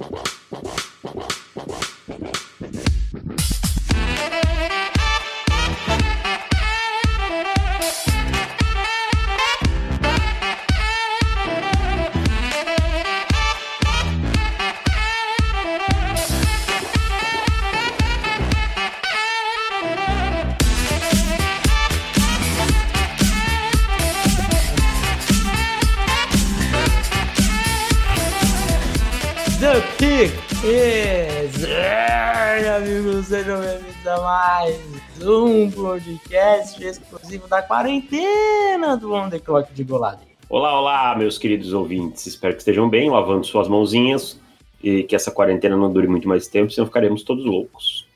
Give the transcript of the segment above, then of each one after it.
The amigos, sejam bem-vindos a mais um podcast exclusivo da quarentena do On The Clock de Golado. Olá, olá, meus queridos ouvintes. Espero que estejam bem, lavando suas mãozinhas e que essa quarentena não dure muito mais tempo, senão ficaremos todos loucos.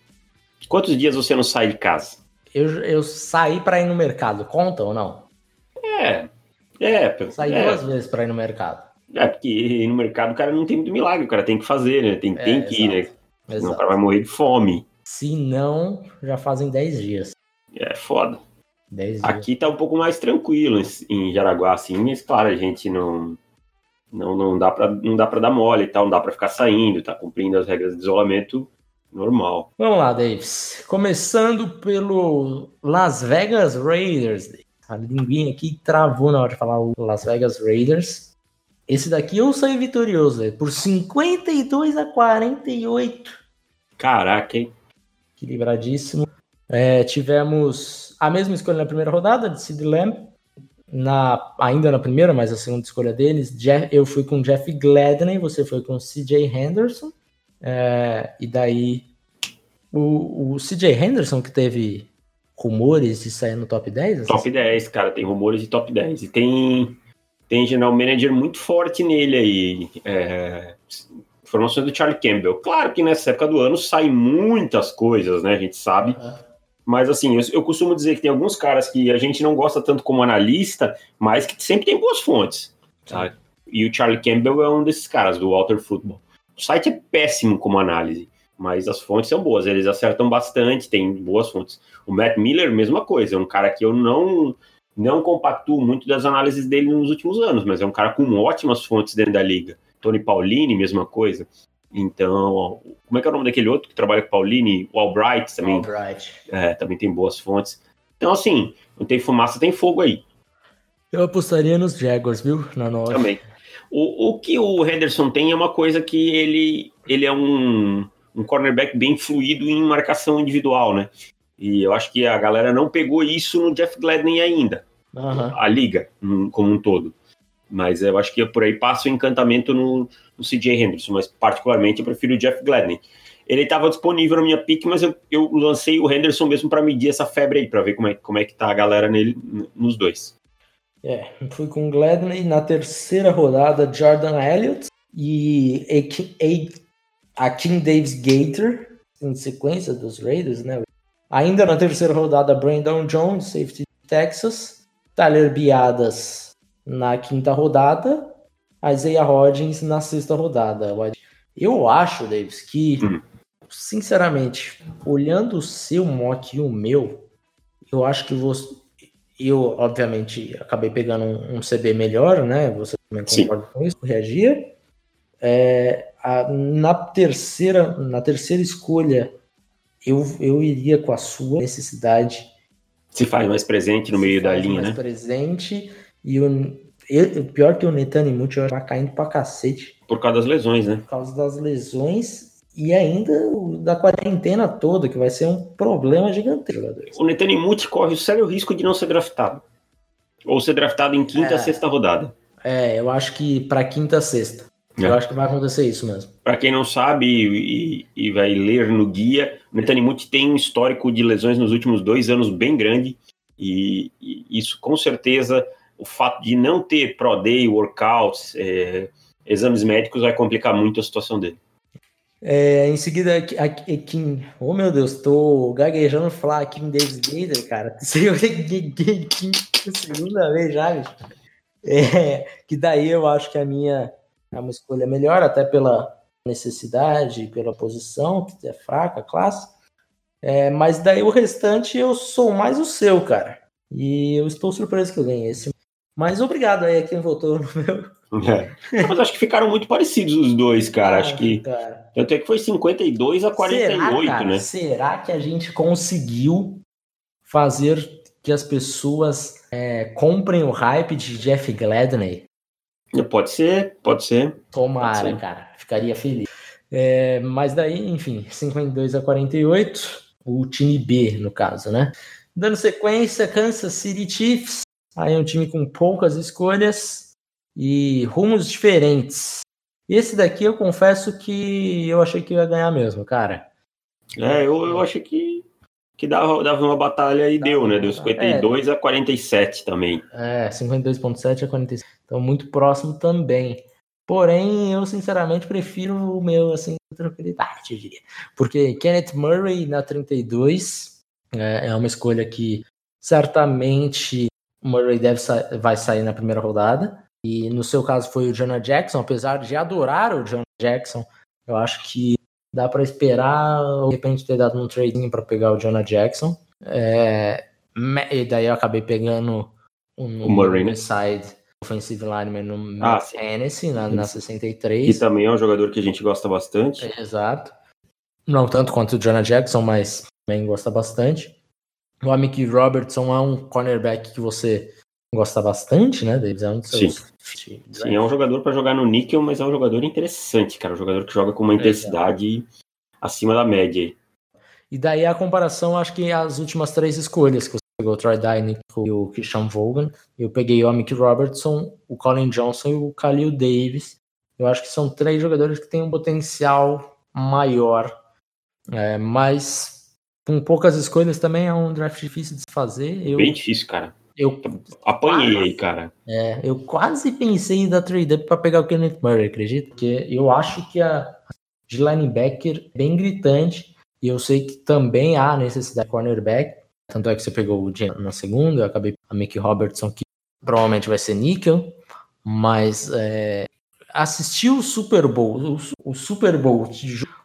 Quantos dias você não sai de casa? Eu, eu saí pra ir no mercado, conta ou não? É, é. Saí é, duas vezes pra ir no mercado. é, porque ir no mercado o cara não tem muito milagre, o cara tem que fazer, né? Tem, tem É, que ir, né? Exato. Senão o cara vai morrer de fome. Se não, já fazem 10 dias. É foda. 10 dias. Aqui tá um pouco mais tranquilo em, Jaraguá, assim, mas claro, a gente não. Não, não, dá pra, não dá pra dar mole e tal, não dá pra ficar saindo, tá cumprindo as regras de isolamento normal. Vamos lá, Davis. Começando pelo Las Vegas Raiders. A linguinha aqui travou na hora de falar o Las Vegas Raiders. Esse daqui eu saí vitorioso, velho, por 52 a 48. Caraca, hein? Equilibradíssimo. É, tivemos a mesma escolha na primeira rodada, de Sid Lamb. Na, ainda na primeira, mas a segunda escolha deles. Jeff- eu fui com Jeff Gladney, você foi com CJ Henderson. É, e daí o, o CJ Henderson, que teve rumores de sair no top 10? essa Top 10, cara, tem rumores de top 10. E tem, tem general manager muito forte nele aí. É, informações do Charlie Campbell. Claro que nessa época do ano saem muitas coisas, né? A gente sabe. Aham. Mas assim, eu, eu costumo dizer que tem alguns caras que a gente não gosta tanto como analista, mas que sempre tem boas fontes. Sabe? E o Charlie Campbell é um desses caras, do Walter Football. O site é péssimo como análise, mas as fontes são boas, eles acertam bastante, tem boas fontes. O Matt Miller, mesma coisa, é um cara que eu não não compactuo muito das análises dele nos últimos anos, mas é um cara com ótimas fontes dentro da liga. Tony Paulini, mesma coisa. Então, como é que é o nome daquele outro que trabalha com Paulini? O Albright também, Albright. é, também tem boas fontes. Então, assim, não tem fumaça, tem fogo aí Eu apostaria nos Jaguars, viu? Na nossa. também. O, o que o Henderson tem é uma coisa que ele, ele é um, um cornerback bem fluido em marcação individual, né? E eu acho que a galera não pegou isso no Jeff Gladney ainda, Aham. a liga como um todo. Mas eu acho que por aí passa o encantamento no, no CJ Henderson, mas particularmente eu prefiro o Jeff Gladney. Ele estava disponível na minha pick, mas eu, eu lancei o Henderson mesmo para medir essa febre aí, para ver como é, como é que tá a galera nele, nos dois. É, fui com Gladney na terceira rodada, Jordan Elliott e Akin Davis Gator, em sequência dos Raiders, né? Ainda na terceira rodada, Brandon Jones, safety de Texas, Tyler Biadas na quinta rodada, Isaiah Hodgins na sexta rodada. Eu acho, Davis, que, Hum. sinceramente, olhando o seu mock e o meu, eu acho que você eu, obviamente, acabei pegando um, um CB melhor, né? Você também Sim. concorda com isso? Reagia. É, a- na terceira, na terceira escolha, eu, eu iria com a sua necessidade. Se faz mais presente no meio se da faz linha, mais né? presente. E o, eu- pior que o Netanyahu, eu tá caindo pra cacete Por causa das lesões, né? por causa das lesões e ainda da quarentena toda, que vai ser um problema gigantesco, jogadores. O Netanyahu corre o sério risco de não ser draftado. Ou ser draftado em quinta, É. sexta rodada. É, eu acho que pra quinta, sexta. É. Eu acho que vai acontecer isso mesmo. Para quem não sabe e, e vai ler no guia, o Netanyahu tem um histórico de lesões nos últimos dois anos bem grande. E, e isso, com certeza, o fato de não ter Pro Day, workouts, é, exames médicos vai complicar muito a situação dele. É, em seguida, aqui, aqui- oh meu Deus, tô gaguejando falar aqui em Davis Gator, cara. Segunda vez já, bicho. É, que daí eu acho que a minha é uma escolha melhor, até pela necessidade, pela posição, que é fraca, classe. É, mas daí o restante eu sou mais o seu, cara. E eu estou surpreso que eu ganhei esse. Mas obrigado aí a quem votou no meu. É. Mas acho que ficaram muito parecidos os dois, cara. Ah, acho que. Cara. Tanto é que foi 52 a 48, Será, cara, né? Será que a gente conseguiu fazer que as pessoas é, comprem o hype de Jeff Gladney? Pode ser, pode ser. Tomara, pode ser. cara. Ficaria feliz. É, mas daí, enfim, 52 a 48, o time B, no caso, né? Dando sequência, Kansas City Chiefs. Aí é um time com poucas escolhas e rumos diferentes. Esse daqui eu confesso que eu achei que ia ganhar mesmo, cara. É, eu, eu achei que, que dava, dava uma batalha e deu, né? Deu 52 é, a 47 também. É, 52,7 a 47. Então, muito próximo também. Porém, eu sinceramente prefiro o meu, assim, tranquilidade, eu diria. Porque Kenneth Murray na 32 é, é uma escolha que certamente Murray deve sa vai sair na primeira rodada. E no seu caso foi o Jonah Jackson, apesar de adorar o Jonah Jackson, eu acho que dá para esperar de repente ter dado um trading para pegar o Jonah Jackson. É, e daí eu acabei pegando um, né? side offensive lineman no ah, Tennessee, na, na 63. E também é um jogador que a gente gosta bastante. É, exato. Não tanto quanto o Jonah Jackson, mas também gosta bastante. O Amik Robertson é um cornerback que você gosta bastante, né, Davis? É um Sim. Sim, é um jogador para jogar no níquel, mas é um jogador interessante, cara. Um jogador que joga com uma intensidade acima da média. E daí a comparação, acho que as últimas três escolhas que você pegou, o Troy Dine e o Christian Vogan. Eu peguei o Mick Robertson, o Colin Johnson e o Khalil Davis. Eu acho que são três jogadores que têm um potencial maior, é, mas com poucas escolhas também é um draft difícil de se fazer. Eu, Bem difícil, cara. Eu apanhei aí, cara. É, eu quase pensei em dar trade up para pegar o Kenneth Murray, acredito? Porque eu acho que a de linebacker é bem gritante e eu sei que também há necessidade de cornerback. Tanto é que você pegou o Jim na segunda, eu acabei a Mickey Robertson, que provavelmente vai ser níquel, mas é, assistir o Super Bowl, o, o Super Bowl,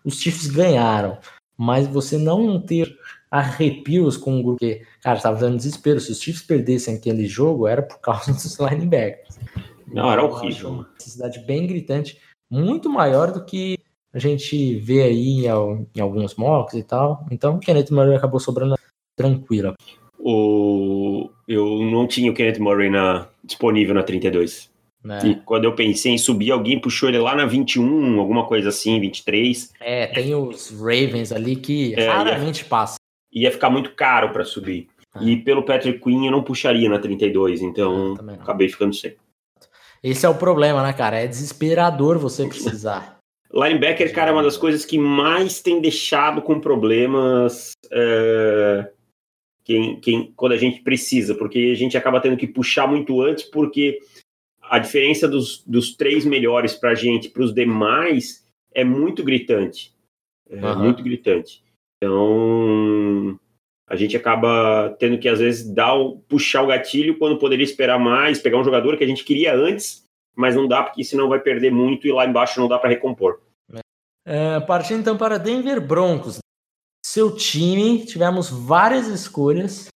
os Chiefs ganharam, mas você não ter arrepios com um grupo que, cara, tava dando desespero. Se os Chiefs perdessem aquele jogo, era por causa dos linebackers. Não, era horrível. Uma necessidade bem gritante, muito maior do que a gente vê aí em, alguns mocks e tal. Então, Kenneth Murray acabou sobrando tranquila. O... Eu não tinha o Kenneth Murray na... disponível na 32. É. E quando eu pensei em subir, alguém puxou ele lá na 21, alguma coisa assim, 23. É, tem os Ravens ali que é, raramente ia, passa. Ia ficar muito caro para subir. É. E pelo Patrick Queen eu não puxaria na 32, então acabei ficando sem. Esse é o problema, né, cara? É desesperador você precisar. Linebacker, cara, é uma das coisas que mais tem deixado com problemas é, quem, quem, quando a gente precisa, porque a gente acaba tendo que puxar muito antes, porque a diferença dos, dos três melhores para a gente, para os demais, é muito gritante. É uhum. muito gritante. Então, a gente acaba tendo que, às vezes, dar o, puxar o gatilho quando poderia esperar mais, pegar um jogador que a gente queria antes mas não dá porque senão vai perder muito e lá embaixo não dá para recompor. É, partindo então para Denver Broncos. Seu time, tivemos várias escolhas.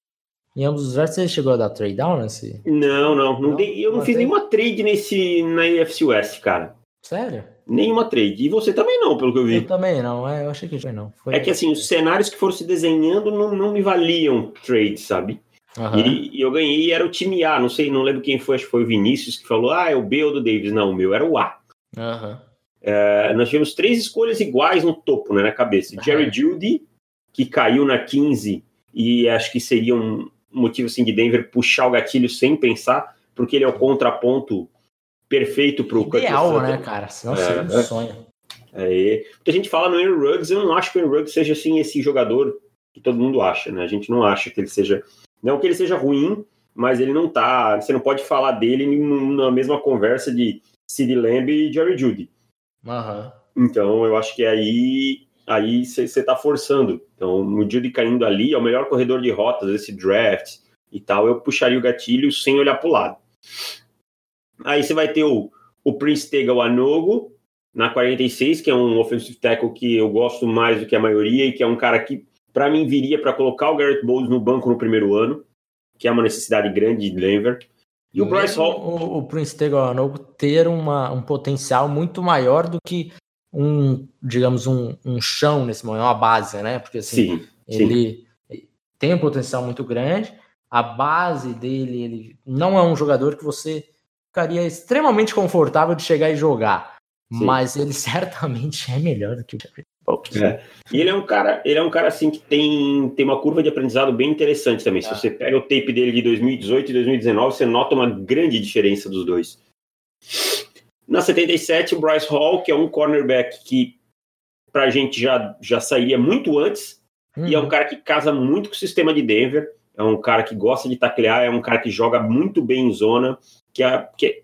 Em ambos os drafts, você chegou a dar trade down nesse? Não, não. não, não eu não fiz nenhuma trade nesse, na NFC West, cara. Sério? Nenhuma trade. E você também não, pelo que eu vi. Eu também não, é, eu achei que foi não. Foi... É que assim, os cenários que foram se desenhando não, não me valiam trade, sabe? Uhum. E, e, eu ganhei era o time A, não sei, não lembro quem foi, acho que foi o Vinícius que falou, ah, é o B ou do Davis. Não, o meu era o A. Uhum. É, nós tivemos três escolhas iguais no topo, né, na cabeça. Uhum. Jerry Judy, que caiu na 15, e acho que seria um motivo assim, de Denver puxar o gatilho sem pensar, porque ele é o contraponto perfeito para o Ideal, né, cara? Senão é, seria um é. sonho. É, porque a gente fala no Aaron Ruggs, eu não acho que o Aaron Ruggs seja assim esse jogador que todo mundo acha, né? A gente não acha que ele seja não que ele seja ruim, mas ele não tá. Você não pode falar dele na mesma conversa de Sid Lamb e Jerry Judy. Uhum. Então eu acho que aí aí você tá forçando. Então o Judy caindo ali é o melhor corredor de rotas desse draft e tal. Eu puxaria o gatilho sem olhar pro lado. Aí você vai ter o, o Prince Tega Anogo na 46, que é um offensive tackle que eu gosto mais do que a maioria e que é um cara que para mim, viria para colocar o Garrett Bowles no banco no primeiro ano, que é uma necessidade grande de Denver. E o Bryce Hall. O, o Prince Teganogo ter uma, um potencial muito maior do que um, digamos, um, um chão nesse momento, uma base, né? Porque assim, sim, ele sim. tem um potencial muito grande. A base dele, ele não é um jogador que você ficaria extremamente confortável de chegar e jogar. Sim. Mas ele certamente é melhor do que o é. E ele é um cara, ele é um cara assim que tem, tem uma curva de aprendizado bem interessante também. Se é. você pega o tape dele de 2018 e 2019, você nota uma grande diferença dos dois. Na 77, o Bryce Hall, que é um cornerback que pra gente já, já sairia muito antes, uhum. e é um uhum. cara que casa muito com o sistema de Denver, é um cara que gosta de taclear, é um cara que joga muito bem em zona, que é, que é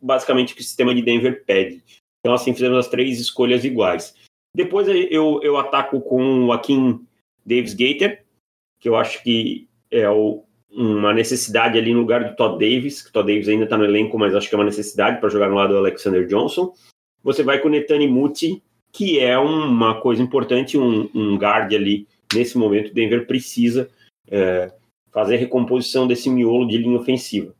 basicamente o que o sistema de Denver pede. Então, assim, fizemos as três escolhas iguais. Depois eu, eu ataco com o Akin Davis Gator, que eu acho que é o, uma necessidade ali no lugar do Todd Davis, que o Todd Davis ainda está no elenco, mas acho que é uma necessidade para jogar no lado do Alexander Johnson. Você vai com o Netani Muti, que é uma coisa importante, um, um guard ali. Nesse momento, o Denver precisa é, fazer recomposição desse miolo de linha ofensiva.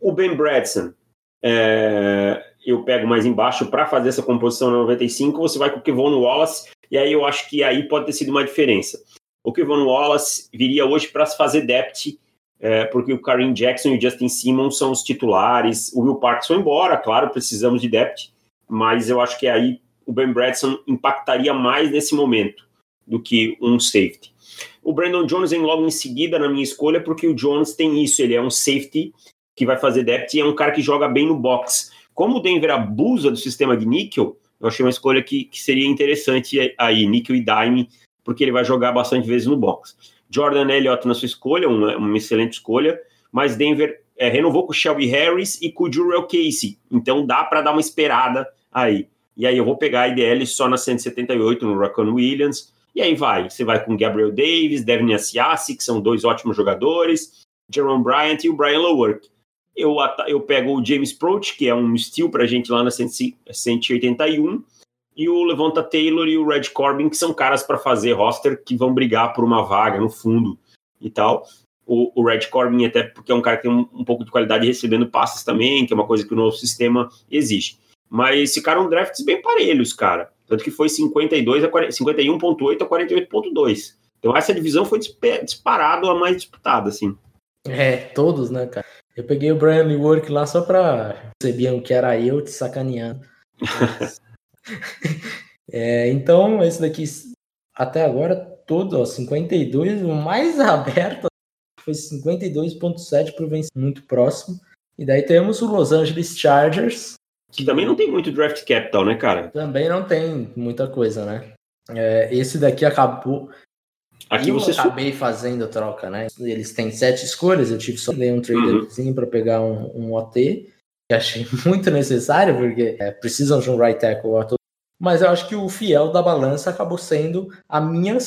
O Ben Bradson, é, eu pego mais embaixo para fazer essa composição na 95, você vai com o Kevon Wallace, e aí eu acho que aí pode ter sido uma diferença. O Kevon Wallace viria hoje para se fazer depth, é, porque o Kareem Jackson e o Justin Simmons são os titulares, o Will Parks foi embora, claro, precisamos de depth, mas eu acho que aí o Ben Bradson impactaria mais nesse momento do que um safety. O Brandon Jones vem logo em seguida na minha escolha, porque o Jones tem isso, ele é um safety que vai fazer depth e é um cara que joga bem no box. Como o Denver abusa do sistema de níquel, eu achei uma escolha que, que seria interessante aí, níquel e dime, porque ele vai jogar bastante vezes no box. Jordan Elliott na sua escolha, uma, uma excelente escolha, mas Denver é, renovou com o Shelby Harris e com o Jurel Casey, então dá para dar uma esperada aí. E aí eu vou pegar a IDL só na 178 no Raccoon Williams, e aí vai, você vai com Gabriel Davis, Devin Asiasi, que são dois ótimos jogadores, Jerome Bryant e o Brian Lowork eu, eu pego o James Proch, que é um steal para a gente lá na 181, e o Levanta Taylor e o Red Corbin, que são caras para fazer roster que vão brigar por uma vaga no fundo e tal. O, o Red Corbin, até porque é um cara que tem um, um, pouco de qualidade recebendo passes também, que é uma coisa que o novo sistema exige. Mas ficaram drafts bem parelhos, cara. Tanto que foi 52 a 51.8 a 48.2. Então essa divisão foi disparado a mais disputada, assim. É, todos, né, cara? Eu peguei o Brian Lework lá só pra sabiam que era eu te sacaneando. é, então, esse daqui, até agora, todo, ó, 52, o mais aberto foi 52,7 por vencer, muito próximo. E daí temos o Los Angeles Chargers. Que também não tem muito draft capital, né, cara? Também não tem muita coisa, né? É, esse daqui acabou. Aqui eu você acabei fazendo troca, né? Eles têm sete escolhas, eu tive só um traderzinho uhum. para pegar um, um, OT, que achei muito necessário, porque é, precisam de um right tackle. Mas eu acho que o fiel da balança acabou sendo a minha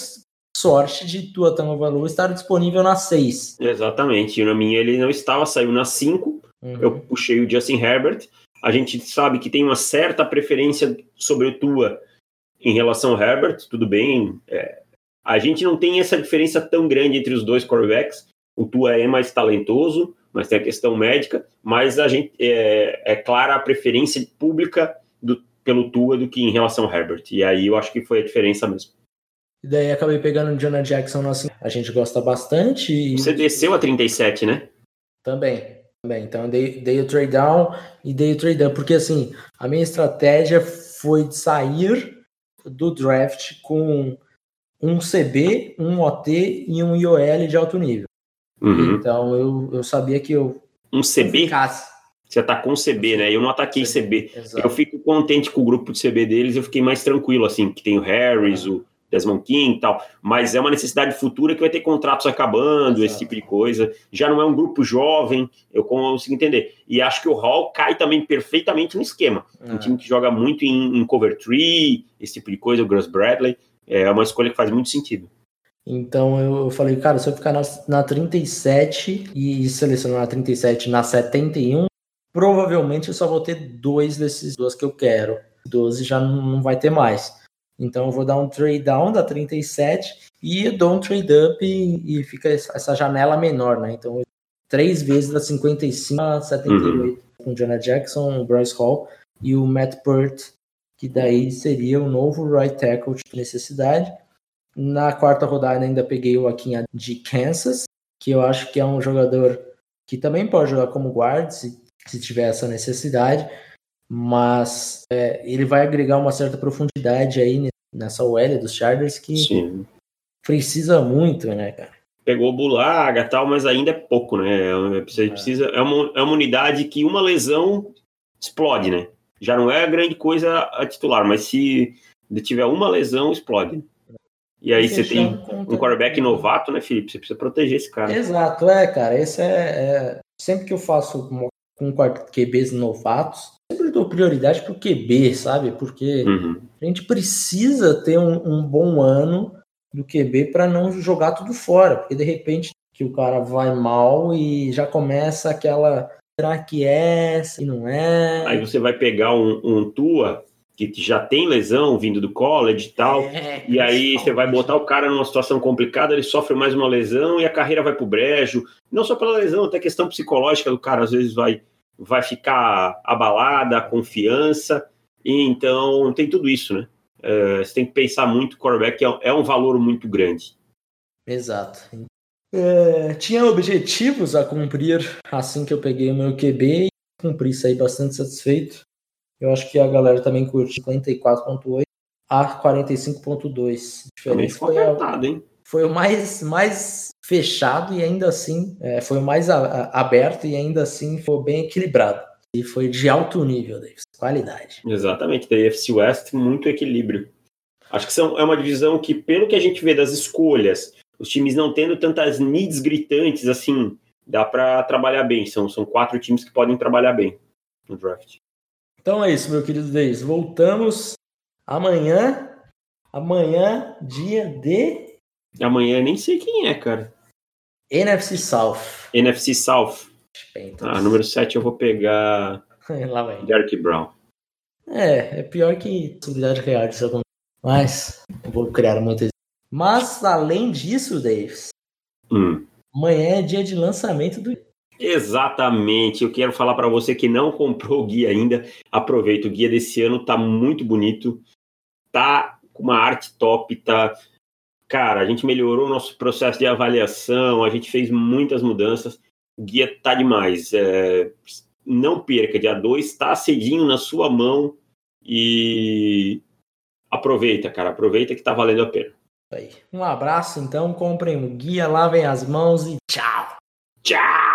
sorte de Tua Tagovailoa estar disponível na 6. Exatamente, e na minha ele não estava, saiu na 5, uhum. eu puxei o Justin Herbert, a gente sabe que tem uma certa preferência sobre o Tua em relação ao Herbert, tudo bem, é, a gente não tem essa diferença tão grande entre os dois quarterbacks. O Tua é mais talentoso, mas tem a questão médica, mas a gente é, é clara a preferência pública do, pelo Tua do que em relação ao Herbert. E aí eu acho que foi a diferença mesmo. E daí acabei pegando o Jonah Jackson, assim, a gente gosta bastante. E... Você desceu a 37, né? Também, também. Então dei, dei o trade down e dei o trade down, porque assim, a minha estratégia foi de sair do draft com um CB, um OT e um IOL de alto nível. Uhum. Então eu, eu sabia que eu. Um CB? Você atacou um CB, né? Eu não ataquei CB. CB. Eu fico contente com o grupo de CB deles, eu fiquei mais tranquilo, assim, que tem o Harris, uhum. o Desmond King e tal. Mas é uma necessidade futura que vai ter contratos acabando, Exato. esse tipo de coisa. Já não é um grupo jovem, eu consigo entender. E acho que o Hall cai também perfeitamente no esquema. Uhum. Um time que joga muito em, em cover tree, esse tipo de coisa, o Gus Bradley é uma escolha que faz muito sentido. Então eu falei, cara, se eu ficar na, na 37 e selecionar na 37 na 71, provavelmente eu só vou ter dois desses duas que eu quero. 12 já não vai ter mais. Então eu vou dar um trade down da 37 e dou um trade up e, e fica essa janela menor, né? Então três vezes da 55 a 78, uhum. com Jonah Jackson, o Bryce Hall e o Matt Burt, que daí seria o novo right tackle de necessidade. Na quarta rodada ainda peguei o Akinha de Kansas, que eu acho que é um jogador que também pode jogar como guard, se, se tiver essa necessidade, mas é, ele vai agregar uma certa profundidade aí nessa OL dos Chargers que Sim. precisa muito, né, cara? Pegou Bulaga tal, mas ainda é pouco, né? É você é. precisa, é, uma, é uma unidade que uma lesão explode, né? Já não é grande coisa a titular, mas se tiver uma lesão, explode. E aí você tem um quarterback novato, né, Felipe? Você precisa proteger esse cara. Exato, é, cara. Esse é, é... sempre que eu faço com, QBs novatos, sempre dou prioridade pro QB, sabe? Porque uhum. a gente precisa ter um, um bom ano do QB para não jogar tudo fora, porque de repente que o cara vai mal e já começa aquela será que é, se não é. Aí você vai pegar um, um Tua que já tem lesão vindo do college e tal, é, e aí você vai botar o cara numa situação complicada, ele sofre mais uma lesão e a carreira vai pro brejo, não só pela lesão, até questão psicológica do cara, às vezes vai, vai ficar abalada, a confiança, e então tem tudo isso, né? É, você tem que pensar muito, o quarterback é, é um valor muito grande. Exato. É, tinha objetivos a cumprir assim que eu peguei o meu QB e cumpri, saí bastante satisfeito. Eu acho que a galera também curte 54.8 a 45.2. Diferença foi, apertado, hein? foi o mais, mais fechado e ainda assim é, foi o mais a, a, aberto e ainda assim foi bem equilibrado. E foi de alto nível, Davis. Qualidade. Exatamente. Da AFC West, muito equilíbrio. Acho que são, é uma divisão que, pelo que a gente vê das escolhas, os times não tendo tantas needs gritantes assim, dá para trabalhar bem. São, são quatro times que podem trabalhar bem no draft. Então é isso, meu querido Deis. Voltamos amanhã. Amanhã, dia de. Amanhã nem sei quem é, cara. NFC South. NFC South. Então, ah, número 7 eu vou pegar. Lá vem. Derek Brown. É, é pior que possibilidade real disso acontecer. Mas, vou criar muitas mas, além disso, Davis, hum. amanhã é dia de lançamento do. Exatamente. Eu quero falar para você que não comprou o guia ainda. Aproveita. O guia desse ano tá muito bonito. Tá com uma arte top. Tá. Cara, a gente melhorou o nosso processo de avaliação. A gente fez muitas mudanças. O guia tá demais. É... Não perca. Dia 2 está cedinho na sua mão. E aproveita, cara. Aproveita que tá valendo a pena. Um abraço, então. Comprem o guia, lavem as mãos e tchau. Tchau!